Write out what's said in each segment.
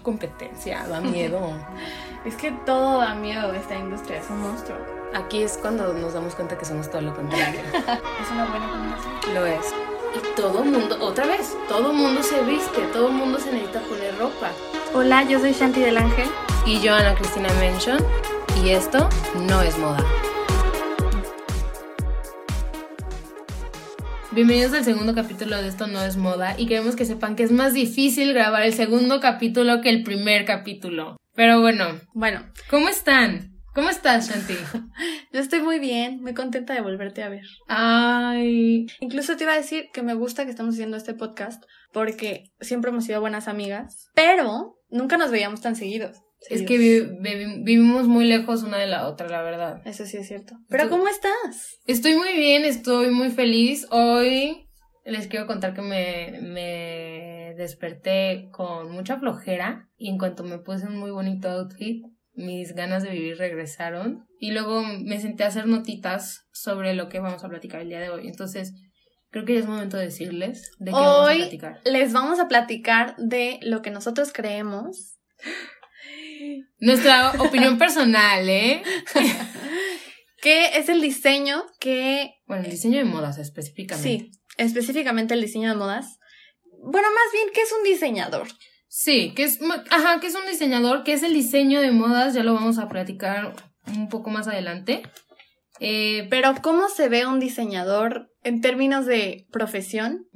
mucha competencia, da miedo. es que todo da miedo esta industria, es un monstruo. Aquí es cuando nos damos cuenta que somos todo lo contrario. es una buena combinación. Lo es. Y todo mundo, otra vez, todo mundo se viste, todo mundo se necesita poner ropa. Hola, yo soy Shanti del Ángel. Y yo, Ana Cristina Mention. Y esto no es moda. Bienvenidos al segundo capítulo de Esto no es moda y queremos que sepan que es más difícil grabar el segundo capítulo que el primer capítulo. Pero bueno, bueno, ¿cómo están? ¿Cómo estás, Shanti? Yo estoy muy bien, muy contenta de volverte a ver. Ay. Incluso te iba a decir que me gusta que estamos haciendo este podcast porque siempre hemos sido buenas amigas, pero nunca nos veíamos tan seguidos. Es que vivimos muy lejos una de la otra, la verdad. Eso sí es cierto. Pero ¿cómo estás? Estoy muy bien, estoy muy feliz. Hoy les quiero contar que me, me desperté con mucha flojera y en cuanto me puse un muy bonito outfit, mis ganas de vivir regresaron y luego me senté a hacer notitas sobre lo que vamos a platicar el día de hoy. Entonces, creo que ya es momento de decirles de qué vamos a platicar. Les vamos a platicar de lo que nosotros creemos nuestra opinión personal, ¿eh? ¿Qué es el diseño que... Bueno, el diseño de modas específicamente. Sí, específicamente el diseño de modas. Bueno, más bien, ¿qué es un diseñador? Sí, que es, ajá, que es un diseñador, ¿Qué es el diseño de modas, ya lo vamos a platicar un poco más adelante. Eh, pero ¿cómo se ve un diseñador en términos de profesión?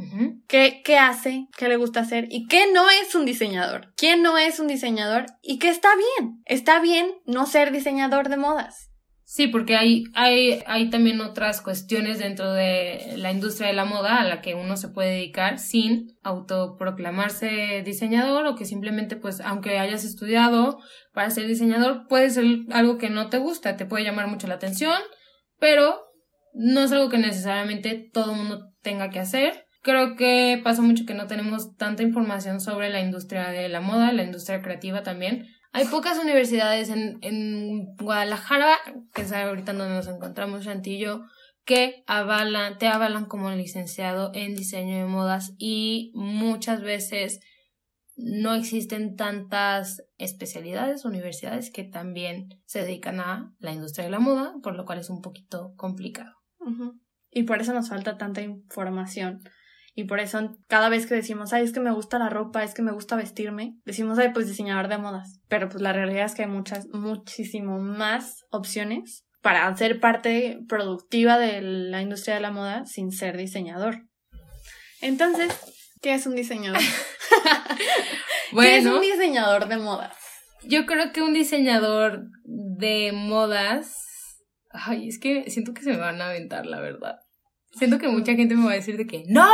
¿Qué, ¿Qué hace? ¿Qué le gusta hacer? ¿Y qué no es un diseñador? ¿Quién no es un diseñador? ¿Y qué está bien? Está bien no ser diseñador de modas. Sí, porque hay, hay, hay también otras cuestiones dentro de la industria de la moda a la que uno se puede dedicar sin autoproclamarse diseñador o que simplemente, pues, aunque hayas estudiado para ser diseñador, puede ser algo que no te gusta, te puede llamar mucho la atención, pero no es algo que necesariamente todo el mundo tenga que hacer. Creo que pasa mucho que no tenemos tanta información sobre la industria de la moda, la industria creativa también. Hay pocas universidades en, en Guadalajara, que es ahorita donde nos encontramos, Chantillo, que avalan, te avalan como licenciado en diseño de modas y muchas veces no existen tantas especialidades, universidades que también se dedican a la industria de la moda, por lo cual es un poquito complicado. Y por eso nos falta tanta información. Y por eso cada vez que decimos, ay, es que me gusta la ropa, es que me gusta vestirme, decimos, ay, pues diseñador de modas. Pero pues la realidad es que hay muchas, muchísimo más opciones para ser parte productiva de la industria de la moda sin ser diseñador. Entonces, ¿qué es un diseñador? bueno, ¿Qué es un diseñador de modas? Yo creo que un diseñador de modas. Ay, es que siento que se me van a aventar, la verdad. Siento que mucha gente me va a decir de que ¡No!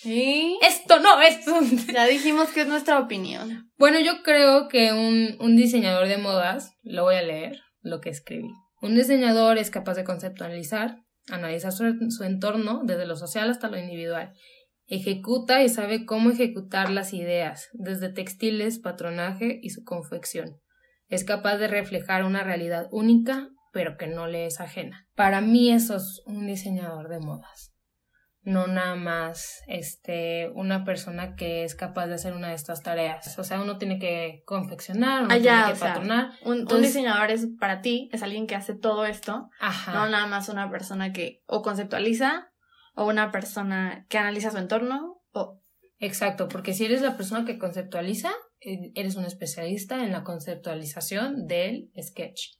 ¿Sí? Esto no, esto. Ya dijimos que es nuestra opinión. Bueno, yo creo que un, un diseñador de modas, lo voy a leer, lo que escribí. Un diseñador es capaz de conceptualizar, analizar su, su entorno desde lo social hasta lo individual Ejecuta y sabe cómo ejecutar las ideas, desde textiles, patronaje y su confección. Es capaz de reflejar una realidad única, pero que no le es ajena. Para mí eso es un diseñador de modas. No nada más este, una persona que es capaz de hacer una de estas tareas. O sea, uno tiene que confeccionar, uno ah, tiene que patronar. un, un, diseñador es para ti, es alguien que hace todo esto. Ajá. No nada más una persona que o conceptualiza o una persona que analiza su entorno o... Exacto, porque si eres la persona que conceptualiza, eh, eres un especialista en la conceptualización del sketch.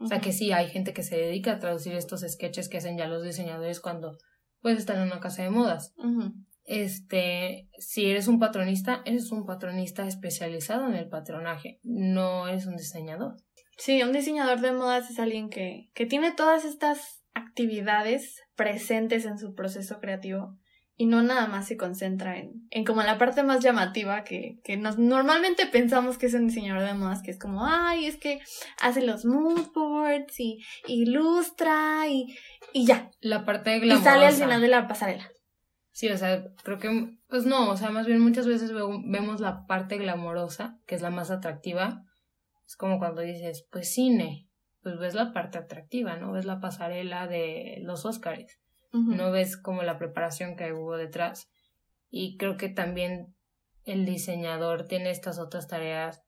O sea que sí, hay gente que se dedica a traducir estos sketches que hacen ya los diseñadores cuando puedes estar en una casa de modas. Este, si eres un patronista, eres un patronista especializado en el patronaje, no eres un diseñador. Sí, un diseñador de modas es alguien que, que tiene todas estas actividades presentes en su proceso creativo y no nada más se concentra en, en como la parte más llamativa que, que nos normalmente pensamos que es un diseñador de modas, que es como, ay, es que hace los mood boards y, ilustra y, y ya. La parte glamorosa. Y sale al final de la pasarela. Sí, o sea, creo que, pues no, o sea, más bien muchas veces vemos la parte glamorosa, que es la más atractiva. Es como cuando dices, pues cine, pues ves la parte atractiva, ¿no? Ves la pasarela de los No ves como la preparación que hubo detrás. Y creo que también el diseñador tiene estas otras tareas,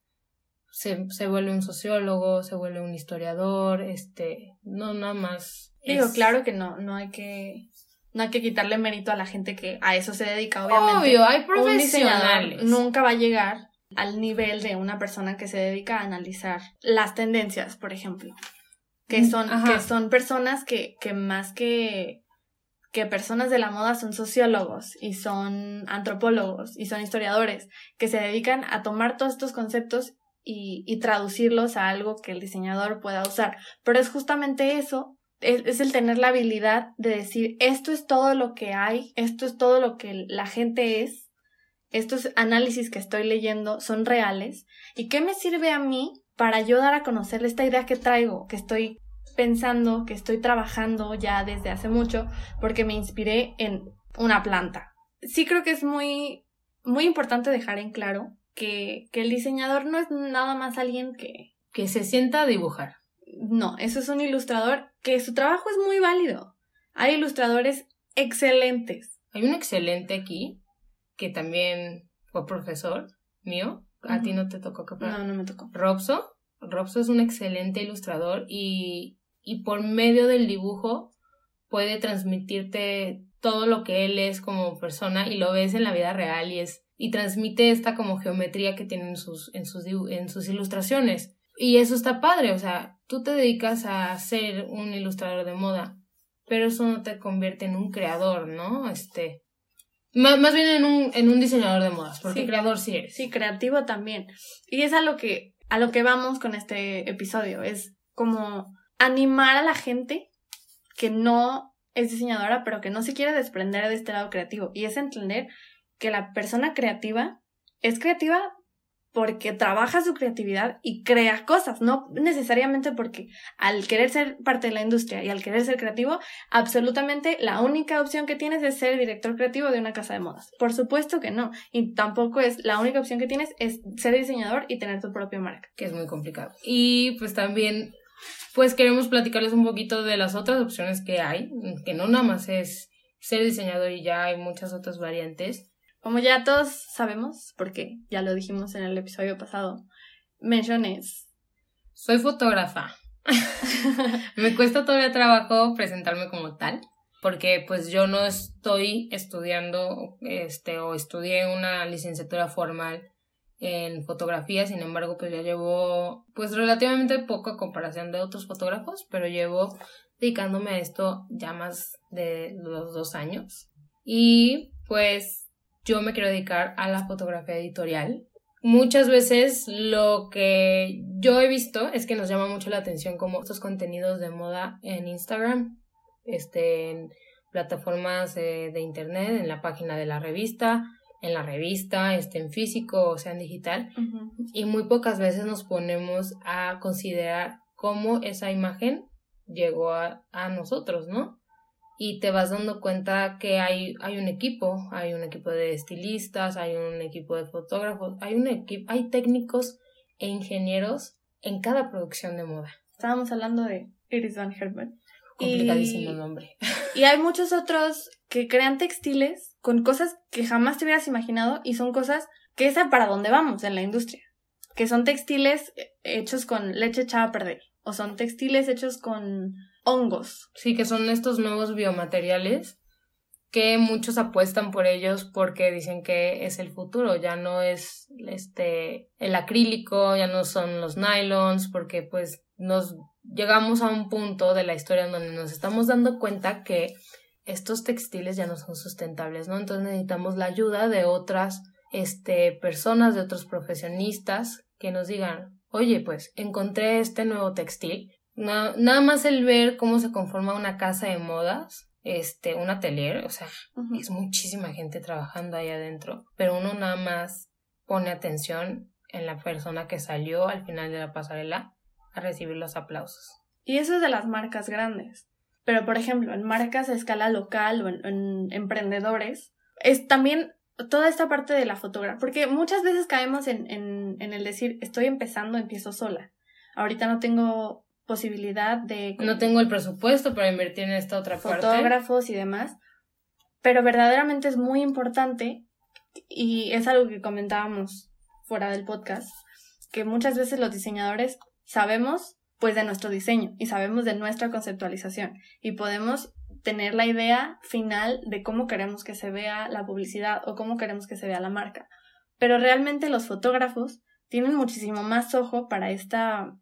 se, se vuelve un sociólogo, se vuelve un historiador, este, no nada más. Digo, claro que no, no hay que no hay que quitarle mérito a la gente que a eso se dedica, obviamente. Obvio, hay profesionales. nunca va a llegar al nivel de una persona que se dedica a analizar las tendencias, por ejemplo. Que mm, son, que son personas que, que más que, que personas de la moda son sociólogos y son antropólogos y son historiadores que se dedican a tomar todos estos conceptos y, traducirlos a algo que el diseñador pueda usar. Pero es justamente eso es, el tener la habilidad de decir, esto es todo lo que hay, esto es todo lo que la gente es, estos análisis que estoy leyendo son reales, ¿y qué me sirve a mí para yo dar a conocer esta idea que traigo, que estoy pensando, que estoy trabajando ya desde hace mucho, porque me inspiré en una planta? Sí creo que es muy, muy importante dejar en claro que, que el diseñador no es nada más alguien que... Que se sienta a dibujar no, eso es un ilustrador que su trabajo es muy válido. Hay ilustradores excelentes. Hay un excelente aquí que también fue profesor mío. A ti no te tocó No, no me tocó. Robso. Robso es un excelente ilustrador y, y por medio del dibujo puede transmitirte todo lo que él es como persona y lo ves en la vida real y es y transmite esta como geometría que tiene en sus, en sus, en sus ilustraciones. Y eso está padre, o sea, tú te dedicas a ser un ilustrador de moda, pero eso no te convierte en un creador, ¿no? Este, más, más bien en un, en un diseñador de modas, porque creador sí eres. Sí, creativo también. Y es a lo que, a lo que vamos con este episodio, es como animar a la gente que no es diseñadora, pero que no se quiere desprender de este lado creativo. Y es entender que la persona creativa es creativa porque trabaja su creatividad y crea cosas, no necesariamente porque al querer ser parte de la industria y al querer ser creativo, absolutamente la única opción que tienes es ser director creativo de una casa de modas. Por supuesto que no, y tampoco es la única opción que tienes es ser diseñador y tener tu propia marca. Que es muy complicado. Y pues también, pues queremos platicarles un poquito de las otras opciones que hay, que no nada más es ser diseñador y ya hay muchas otras variantes como ya todos sabemos, porque ya lo dijimos en el episodio pasado, menciones. Soy fotógrafa. me cuesta todavía trabajo presentarme como tal, porque pues yo no estoy estudiando este o estudié una licenciatura formal en fotografía, sin embargo, pues ya llevo pues relativamente poco a comparación de otros fotógrafos, pero llevo dedicándome a esto ya más de los dos años. Y pues yo me quiero dedicar a la fotografía editorial. Muchas veces lo que yo he visto es que nos llama mucho la atención como estos contenidos de moda en Instagram, este, en plataformas de, internet, en la página de la revista, en la revista, este, en físico o sea en digital. Y muy pocas veces nos ponemos a considerar cómo esa imagen llegó a, a nosotros, ¿no? y te vas dando cuenta que hay, hay un equipo, hay un equipo de estilistas, hay un equipo de fotógrafos, hay un equipo, hay técnicos e ingenieros en cada producción de moda. Estábamos hablando de Iris Van Herman. Complicadísimo nombre. Y hay muchos otros que crean textiles con cosas que jamás te hubieras imaginado y son cosas que es para dónde vamos en la industria. Que son textiles hechos con leche echada a perder. O son textiles hechos con hongos. Sí, que son estos nuevos biomateriales que muchos apuestan por ellos porque dicen que es el futuro, ya no es este el acrílico, ya no son los nylons, porque pues nos llegamos a un punto de la historia en donde nos estamos dando cuenta que estos textiles ya no son sustentables, ¿no? Entonces necesitamos la ayuda de otras este personas, de otros profesionistas que nos digan, "Oye, pues encontré este nuevo textil nada más el ver cómo se conforma una casa de modas, este, un atelier, o sea, es muchísima gente trabajando ahí adentro, pero uno nada más pone atención en la persona que salió al final de la pasarela a recibir los aplausos. Y eso es de las marcas grandes. Pero, por ejemplo, en marcas a escala local o en, emprendedores, es también toda esta parte de la fotografía. Porque muchas veces caemos en, en, en el decir, estoy empezando, empiezo sola. Ahorita no tengo posibilidad de... No tengo el presupuesto para invertir en esta otra parte. Fotógrafos y demás. Pero verdaderamente es muy importante y es algo que comentábamos fuera del podcast, que muchas veces los diseñadores sabemos pues de nuestro diseño y sabemos de nuestra conceptualización y podemos tener la idea final de cómo queremos que se vea la publicidad o cómo queremos que se vea la marca. Pero realmente los fotógrafos tienen muchísimo más ojo para esta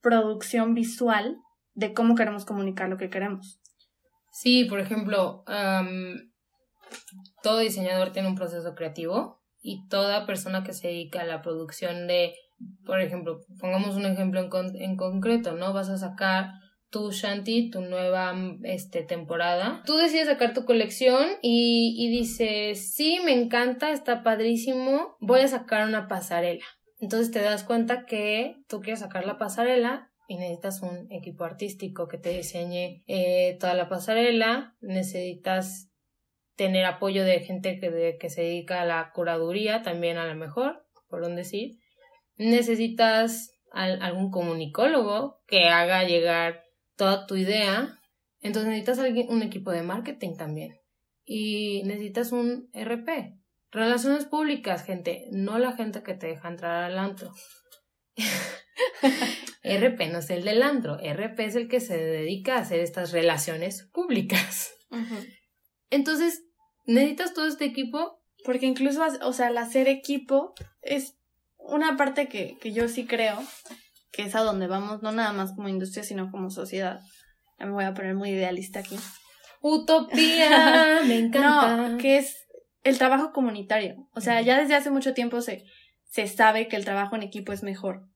producción visual de cómo queremos comunicar lo que queremos. Sí, por ejemplo, todo diseñador tiene un proceso creativo y toda persona que se dedica a la producción de, por ejemplo, pongamos un ejemplo en, en concreto, ¿no? Vas a sacar tu Shanti, tu nueva este, temporada. Tú decides sacar tu colección y, y dices, sí, me encanta, está padrísimo, voy a sacar una pasarela. Entonces te das cuenta que tú quieres sacar la pasarela y necesitas un equipo artístico que te diseñe eh, toda la pasarela, necesitas tener apoyo de gente que, que se dedica a la curaduría también a lo mejor, por un decir. Necesitas algún comunicólogo que haga llegar toda tu idea. Entonces necesitas un equipo de marketing también. Y necesitas un RP. Relaciones públicas, gente. No la gente que te deja entrar al antro. RP no es el del antro. RP es el que se dedica a hacer estas relaciones públicas. Entonces, necesitas todo este equipo. Porque incluso, o sea, el hacer equipo es una parte que, que yo sí creo que es a donde vamos, no nada más como industria, sino como sociedad. Ya me voy a poner muy idealista aquí. Utopía, me encanta. No, que es el trabajo comunitario. O sea, ya desde hace mucho tiempo se, se sabe que el trabajo en equipo es mejor.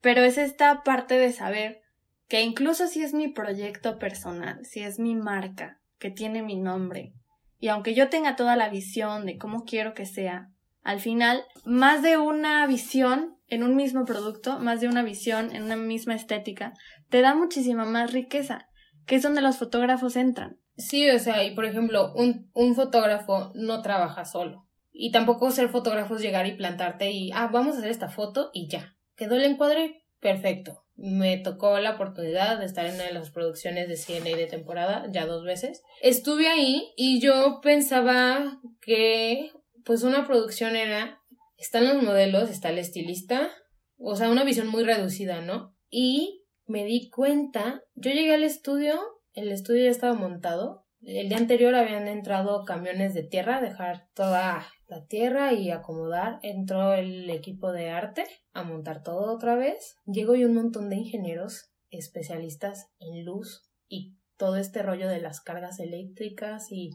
Pero es esta parte de saber que incluso si es mi proyecto personal, si es mi marca, que tiene mi nombre, y aunque yo tenga toda la visión de cómo quiero que sea, al final, más de una visión en un mismo producto, más de una visión, en una misma estética, te da muchísima más riqueza, que es donde los fotógrafos entran. Sí, o sea, y por ejemplo, un, un fotógrafo no trabaja solo. Y tampoco ser fotógrafo es llegar y plantarte y, ah, vamos a hacer esta foto y ya. ¿Quedó el encuadre? Perfecto. Me tocó la oportunidad de estar en una de las producciones de CNA de temporada, ya dos veces. Estuve ahí y yo pensaba que, pues, una producción era están los modelos, está el estilista, o sea, una visión muy reducida, ¿no? Y me di cuenta, yo llegué al estudio, el estudio ya estaba montado, el día anterior habían entrado camiones de tierra, dejar toda la tierra y acomodar. Entró el equipo de arte a montar todo otra vez. Llegó y un montón de ingenieros especialistas en luz y todo este rollo de las cargas eléctricas y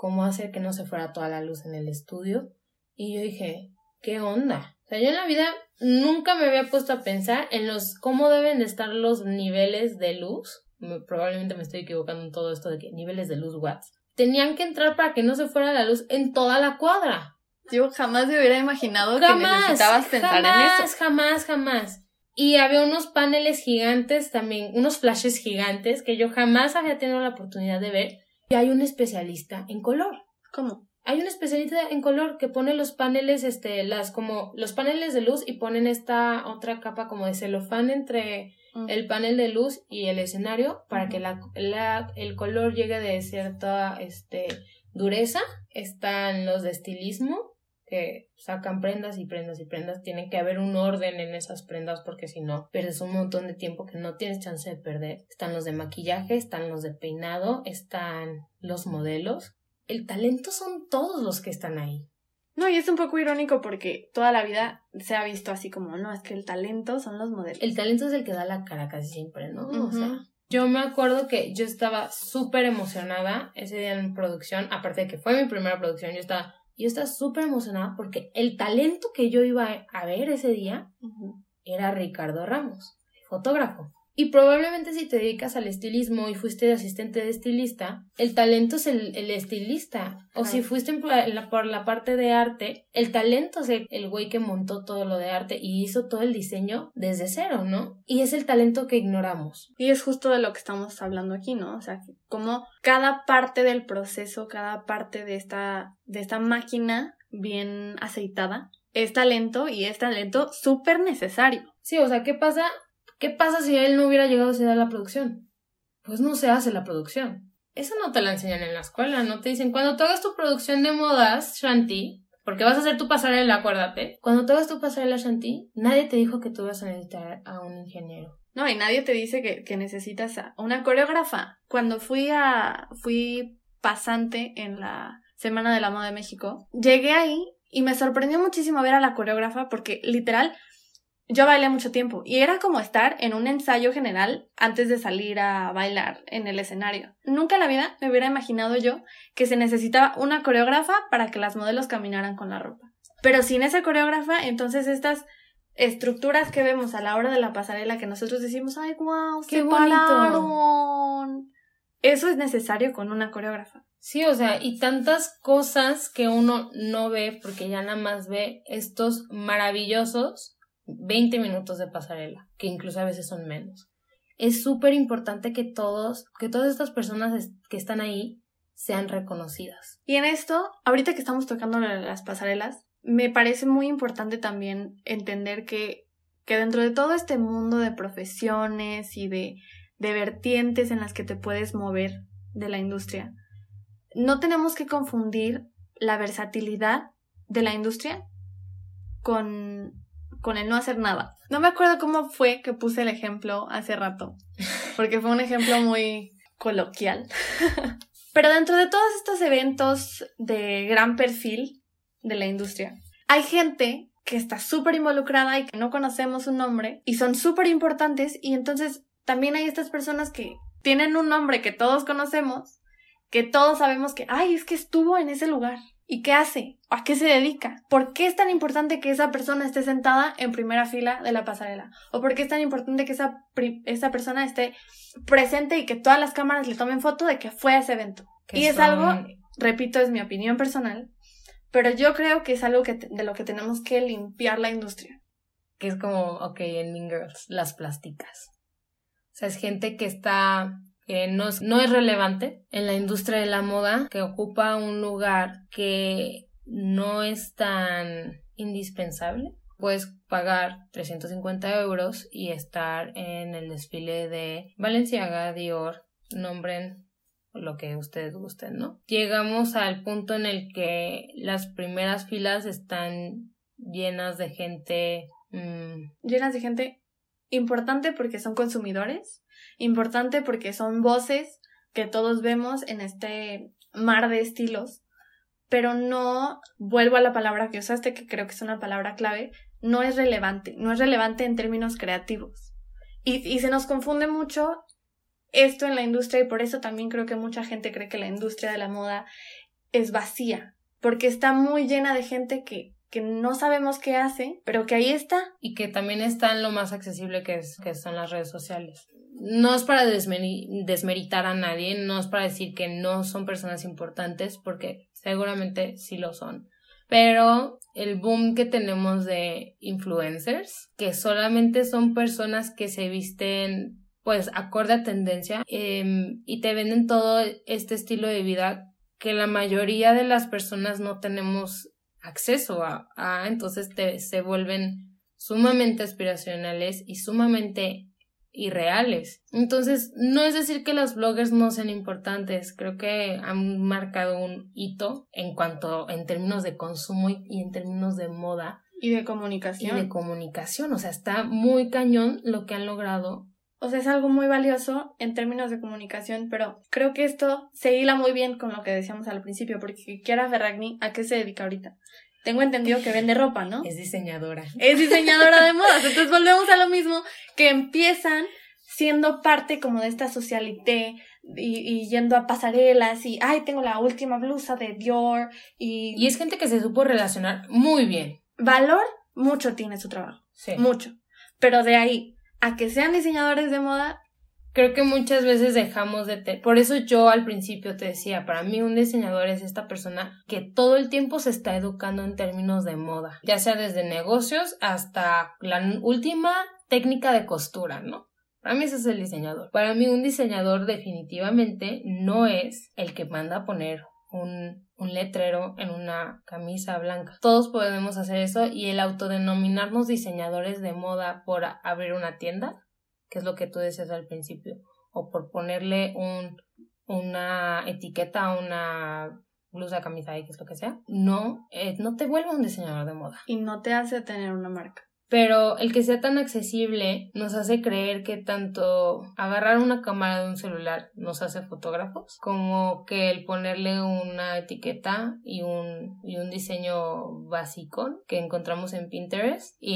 cómo hacer que no se fuera toda la luz en el estudio. Y yo dije, ¿qué onda? O sea, yo en la vida nunca me había puesto a pensar en los cómo deben de estar los niveles de luz. probablemente me estoy equivocando en todo esto de que niveles de luz watts. Tenían que entrar para que no se fuera la luz en toda la cuadra. Yo jamás me hubiera imaginado que necesitabas pensar en eso. Jamás, jamás. Y había unos paneles gigantes también, unos flashes gigantes que yo jamás había tenido la oportunidad de ver. Y hay un especialista en color. ¿Cómo? hay un especialista en color que pone los paneles, este, las como los paneles de luz y ponen esta otra capa como de celofán entre mm. el panel de luz y el escenario para que la, la, el color llegue de cierta este, dureza. Están los de estilismo que sacan prendas y prendas y prendas. Tiene que haber un orden en esas prendas porque si no, pierdes un montón de tiempo que no tienes chance de perder. Están los de maquillaje, están los de peinado, están los modelos el talento son todos los que están ahí. No, y es un poco irónico porque toda la vida se ha visto así como, no, es que el talento son los modelos. El talento es el que da la cara casi siempre, ¿no? O sea, yo me acuerdo que yo estaba súper emocionada ese día en producción, aparte de que fue mi primera producción, yo estaba, yo estaba súper emocionada porque el talento que yo iba a ver ese día era Ricardo Ramos, fotógrafo. Y probablemente si te dedicas al estilismo y fuiste asistente de estilista, el talento es el, estilista. O si fuiste por la, por la, parte de arte, el talento es el, güey que montó todo lo de arte y hizo todo el diseño desde cero, ¿no? Y es el talento que ignoramos. Y es justo de lo que estamos hablando aquí, ¿no? O sea, como cada parte del proceso, cada parte de esta, de esta máquina bien aceitada, es talento y es talento súper necesario. Sí, o sea, ¿qué pasa ¿Qué pasa si él no hubiera llegado a hacer la producción? Pues no se hace la producción. Eso no te la enseñan en la escuela, no te dicen, cuando tú hagas tu producción de modas, Shanti, Porque vas a hacer tu pasarela, acuérdate. Cuando tú hagas tu pasarela, Shanti, nadie te dijo que tú vas a necesitar a un ingeniero. No, y nadie te dice que, que necesitas a una coreógrafa. Cuando fui a. fui pasante en la Semana de la Moda de México, llegué ahí y me sorprendió muchísimo ver a la coreógrafa porque literal yo bailé mucho tiempo y era como estar en un ensayo general antes de salir a bailar en el escenario. Nunca en la vida me hubiera imaginado yo que se necesitaba una coreógrafa para que las modelos caminaran con la ropa. Pero sin esa coreógrafa, entonces estas estructuras que vemos a la hora de la pasarela que nosotros decimos, ay, wow, qué bonito. Eso es necesario con una coreógrafa. Sí, o sea, y tantas cosas que uno no ve porque ya nada más ve estos maravillosos 20 minutos de pasarela, que incluso a veces son menos. Es súper importante que todos, que todas estas personas que están ahí sean reconocidas. Y en esto, ahorita que estamos tocando las pasarelas, me parece muy importante también entender que, que dentro de todo este mundo de profesiones y de, de vertientes en las que te puedes mover de la industria, no tenemos que confundir la versatilidad de la industria con con el no hacer nada. No me acuerdo cómo fue que puse el ejemplo hace rato, porque fue un ejemplo muy coloquial. Pero dentro de todos estos eventos de gran perfil de la industria, hay gente que está súper involucrada y que no conocemos su nombre y son súper importantes y entonces también hay estas personas que tienen un nombre que todos conocemos, que todos sabemos que, ay, es que estuvo en ese lugar ¿Y qué hace? ¿A qué se dedica? ¿Por qué es tan importante que esa persona esté sentada en primera fila de la pasarela? ¿O por qué es tan importante que esa, esa persona esté presente y que todas las cámaras le tomen foto de que fue a ese evento? Y es algo, repito, es mi opinión personal, pero yo creo que es algo que de lo que tenemos que limpiar la industria. Que es como, ok, en Mean Girls, las plásticas. O sea, es gente que está que no es, no es relevante en la industria de la moda, que ocupa un lugar que no es tan indispensable. Puedes pagar 350 euros y estar en el desfile de Valenciaga, Dior, nombren lo que ustedes gusten, ¿no? Llegamos al punto en el que las primeras filas están llenas de gente. Mm, llenas de gente importante porque son consumidores Importante porque son voces que todos vemos en este mar de estilos, pero no, vuelvo a la palabra que usaste, que creo que es una palabra clave, no es relevante, no es relevante en términos creativos. Y, y se nos confunde mucho esto en la industria y por eso también creo que mucha gente cree que la industria de la moda es vacía, porque está muy llena de gente que que no sabemos qué hace, pero que ahí está. Y que también está en lo más accesible que, es, son las redes sociales. No es para desmeritar a nadie, no es para decir que no son personas importantes, porque seguramente sí lo son. Pero el boom que tenemos de influencers, que solamente son personas que se visten pues acorde a tendencia em, y te venden todo este estilo de vida que la mayoría de las personas no tenemos acceso a, entonces te, se vuelven sumamente aspiracionales y sumamente irreales. Entonces, no es decir que los bloggers no sean importantes, creo que han marcado un hito en cuanto, en términos de consumo y, en términos de moda. Y de comunicación. Y de comunicación, o sea, está muy cañón lo que han logrado o sea, es algo muy valioso en términos de comunicación, pero creo que esto se hila muy bien con lo que decíamos al principio, porque Kiara Ferragni, ¿a qué se dedica ahorita? Tengo entendido que vende ropa, ¿no? Es diseñadora. Es diseñadora de modas. Entonces volvemos a lo mismo, que empiezan siendo parte como de esta socialité y, y, yendo a pasarelas y, ay, tengo la última blusa de Dior y... Y es gente que se supo relacionar muy bien. Valor, mucho tiene su trabajo. Sí. Mucho. Pero de ahí a que sean diseñadores de moda, creo que muchas veces dejamos de tener. Por eso yo al principio te decía, para mí un diseñador es esta persona que todo el tiempo se está educando en términos de moda, ya sea desde negocios hasta la última técnica de costura, ¿no? Para mí ese es el diseñador. Para mí un diseñador definitivamente no es el que manda a poner un, un letrero en una camisa blanca. Todos podemos hacer eso y el autodenominarnos diseñadores de moda por abrir una tienda, que es lo que tú decías al principio, o por ponerle un, una etiqueta a una blusa, camisa X, lo que sea, no, eh, no te vuelve un diseñador de moda. Y no te hace tener una marca. Pero el que sea tan accesible nos hace creer que tanto agarrar una cámara de un celular nos hace fotógrafos, como que el ponerle una etiqueta y un, y un diseño básico que encontramos en Pinterest y,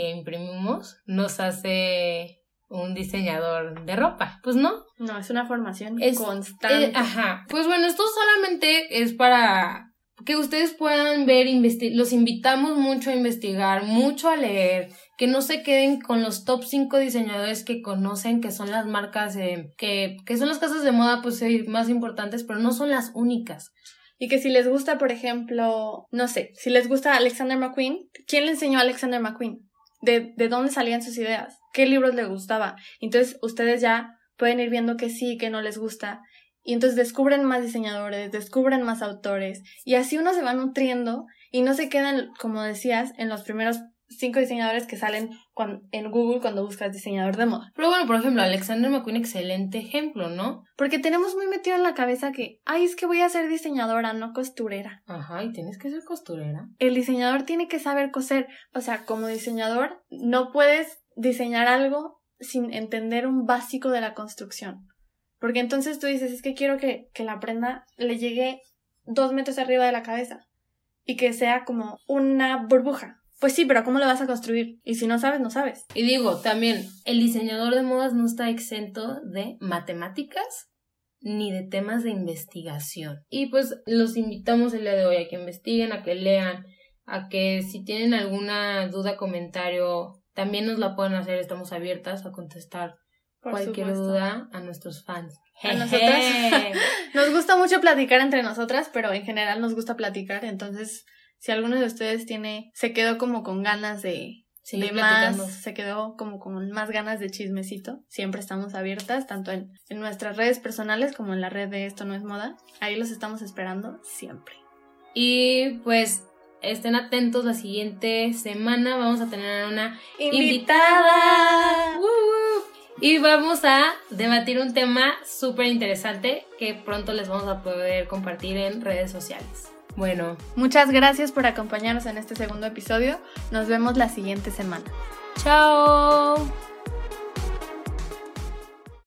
e imprimimos nos hace un diseñador de ropa. Pues no. No, es una formación Es- constante. Eh, ajá. Pues bueno, esto solamente es para que ustedes puedan ver, los invitamos mucho a investigar, mucho a leer, que no se queden con los top 5 diseñadores que conocen, que son las marcas, que, que son las casas de moda pues eh, más importantes, pero no son las únicas. Y que si les gusta, por ejemplo, no sé, si les gusta Alexander McQueen, ¿quién le enseñó a Alexander McQueen? ¿De, de dónde salían sus ideas? ¿Qué libros le gustaba? Entonces ustedes ya pueden ir viendo que sí, que no les gusta. Y entonces descubren más diseñadores, descubren más autores. Y así uno se va nutriendo y no se quedan, como decías, en los primeros cinco diseñadores que salen en Google cuando buscas diseñador de moda. Pero bueno, por ejemplo, Alexander McQueen, excelente ejemplo, ¿no? Porque tenemos muy metido en la cabeza que, ay, es que voy a ser diseñadora, no costurera. Ajá, y tienes que ser costurera. el diseñador tiene que saber coser. O sea, como diseñador, no puedes diseñar algo sin entender un básico de la construcción. Porque entonces tú dices, es que quiero que, que la prenda le llegue dos metros arriba de la cabeza y que sea como una burbuja. Pues sí, pero ¿cómo lo vas a construir? Y si no sabes, no sabes. Y digo, también, el diseñador de modas no está exento de matemáticas ni de temas de investigación. Y pues los invitamos el día de hoy a que investiguen, a que lean, a que si tienen alguna duda, comentario, también nos la pueden hacer. Estamos abiertas a contestar Por cualquier supuesto. duda a nuestros fans. A nosotras. Nos gusta mucho platicar entre nosotras, pero en general nos gusta platicar. Entonces, si alguno de ustedes tiene, se quedó como con ganas de, Seguir de platicando. más, se quedó como con más ganas de chismecito. Siempre estamos abiertas, tanto en, en nuestras redes personales como en la red de Esto No es Moda. Ahí los estamos esperando siempre. Y pues estén atentos la siguiente semana. Vamos a tener una ¡Invitada! ¡Woo! Y vamos a debatir un tema súper interesante que pronto les vamos a poder compartir en redes sociales. Bueno, Muchas gracias por acompañarnos en este segundo episodio. Nos vemos la siguiente semana. chao.